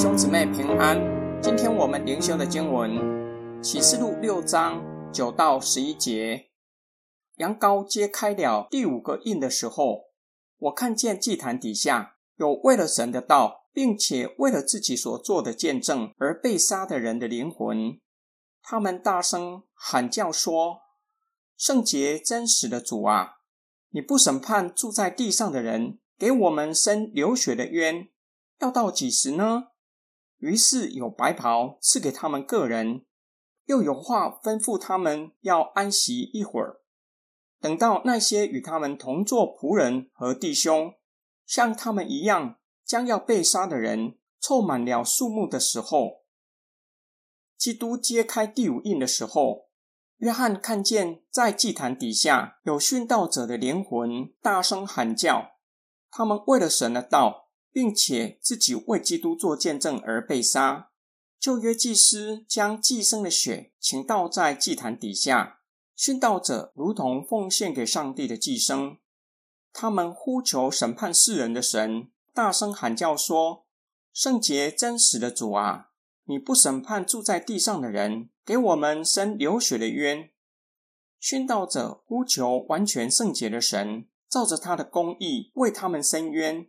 兄姊妹平安。今天我们灵修的经文《启示录》六章九到十一节。羊羔揭开了第五个印的时候，我看见祭坛底下有为了神的道，并且为了自己所做的见证而被杀的人的灵魂。他们大声喊叫说：“圣洁真实的主啊，你不审判住在地上的人，给我们伸流血的冤，要到几时呢？”于是有白袍赐给他们个人，又有话吩咐他们要安息一会儿，等到那些与他们同做仆人和弟兄，像他们一样将要被杀的人凑满了数目的时候，基督揭开第五印的时候，约翰看见在祭坛底下有殉道者的灵魂大声喊叫，他们为了神的道。并且自己为基督做见证而被杀。旧约祭司将寄生的血倾倒在祭坛底下，殉道者如同奉献给上帝的寄生。他们呼求审判世人的神，大声喊叫说：“圣洁真实的主啊，你不审判住在地上的人，给我们伸流血的冤。”殉道者呼求完全圣洁的神，照着他的公义为他们伸冤。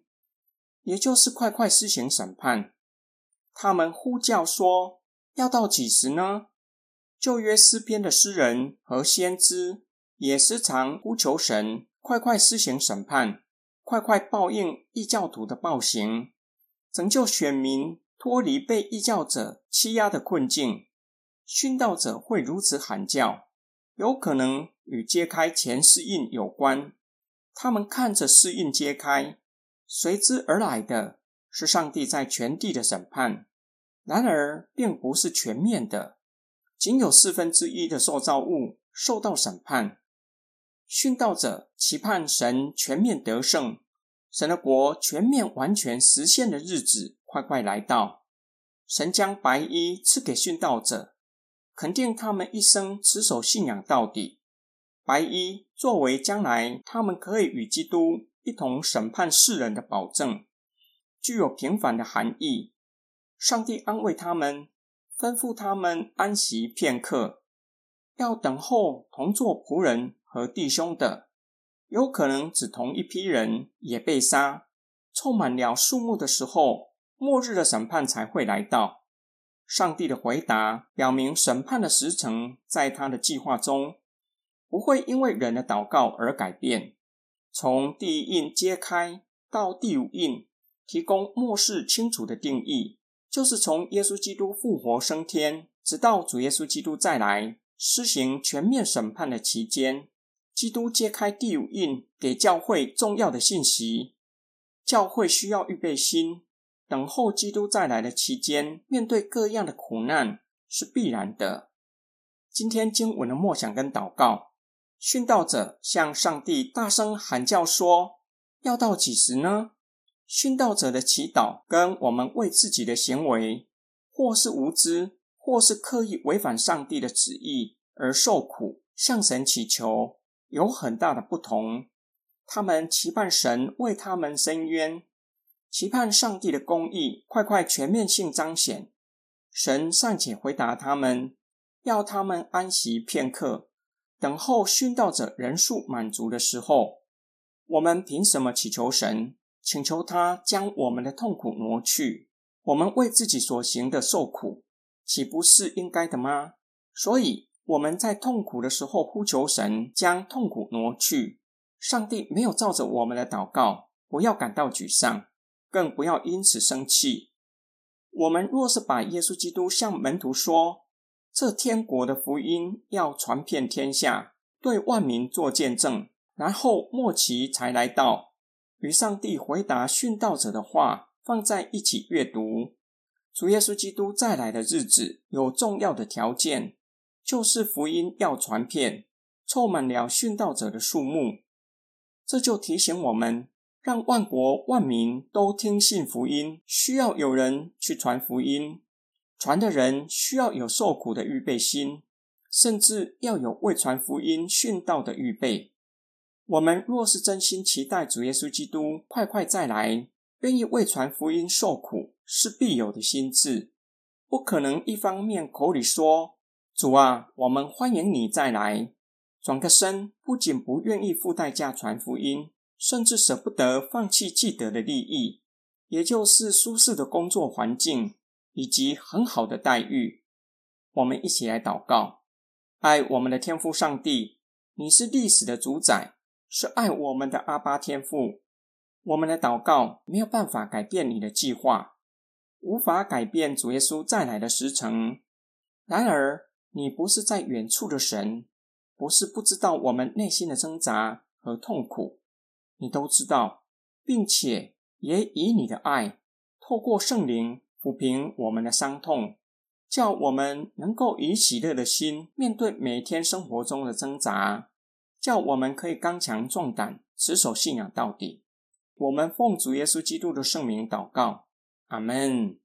也就是快快施行审判。他们呼叫说：“要到几时呢？”旧约诗篇的诗人和先知也时常呼求神快快施行审判，快快报应异教徒的暴行，拯救选民脱离被异教者欺压的困境。殉道者会如此喊叫，有可能与揭开前世印有关。他们看着世印揭开。随之而来的是上帝在全地的审判，然而并不是全面的，仅有四分之一的受造物受到审判。殉道者期盼神全面得胜，神的国全面完全实现的日子快快来到。神将白衣赐给殉道者，肯定他们一生持守信仰到底。白衣作为将来他们可以与基督。一同审判世人的保证，具有平凡的含义。上帝安慰他们，吩咐他们安息片刻，要等候同做仆人和弟兄的，有可能只同一批人也被杀，凑满了数目的时候，末日的审判才会来到。上帝的回答表明，审判的时程在他的计划中，不会因为人的祷告而改变。从第一印揭开到第五印，提供末世清楚的定义，就是从耶稣基督复活升天，直到主耶稣基督再来施行全面审判的期间。基督揭开第五印，给教会重要的信息。教会需要预备心，等候基督再来的期间，面对各样的苦难是必然的。今天经文的默想跟祷告。殉道者向上帝大声喊叫说：“要到几时呢？”殉道者的祈祷跟我们为自己的行为，或是无知，或是刻意违反上帝的旨意而受苦，向神祈求，有很大的不同。他们期盼神为他们伸冤，期盼上帝的公义快快全面性彰显。神尚且回答他们，要他们安息片刻。等候殉道者人数满足的时候，我们凭什么祈求神，请求他将我们的痛苦挪去？我们为自己所行的受苦，岂不是应该的吗？所以我们在痛苦的时候呼求神，将痛苦挪去。上帝没有照着我们的祷告，不要感到沮丧，更不要因此生气。我们若是把耶稣基督向门徒说，这天国的福音要传遍天下，对万民做见证，然后末期才来到。与上帝回答殉道者的话放在一起阅读。主耶稣基督再来的日子有重要的条件，就是福音要传遍，凑满了殉道者的数目。这就提醒我们，让万国万民都听信福音，需要有人去传福音。传的人需要有受苦的预备心，甚至要有为传福音殉道的预备。我们若是真心期待主耶稣基督快快再来，愿意为传福音受苦是必有的心智，不可能一方面口里说主啊，我们欢迎你再来，转个身不仅不愿意付代价传福音，甚至舍不得放弃既得的利益，也就是舒适的工作环境。以及很好的待遇。我们一起来祷告，爱我们的天父上帝，你是历史的主宰，是爱我们的阿巴天父。我们的祷告没有办法改变你的计划，无法改变主耶稣再来的时辰。然而，你不是在远处的神，不是不知道我们内心的挣扎和痛苦，你都知道，并且也以你的爱，透过圣灵抚平我们的伤痛，叫我们能够以喜乐的心面对每天生活中的挣扎，叫我们可以刚强壮胆，持守信仰到底。我们奉主耶稣基督的圣名祷告，阿门。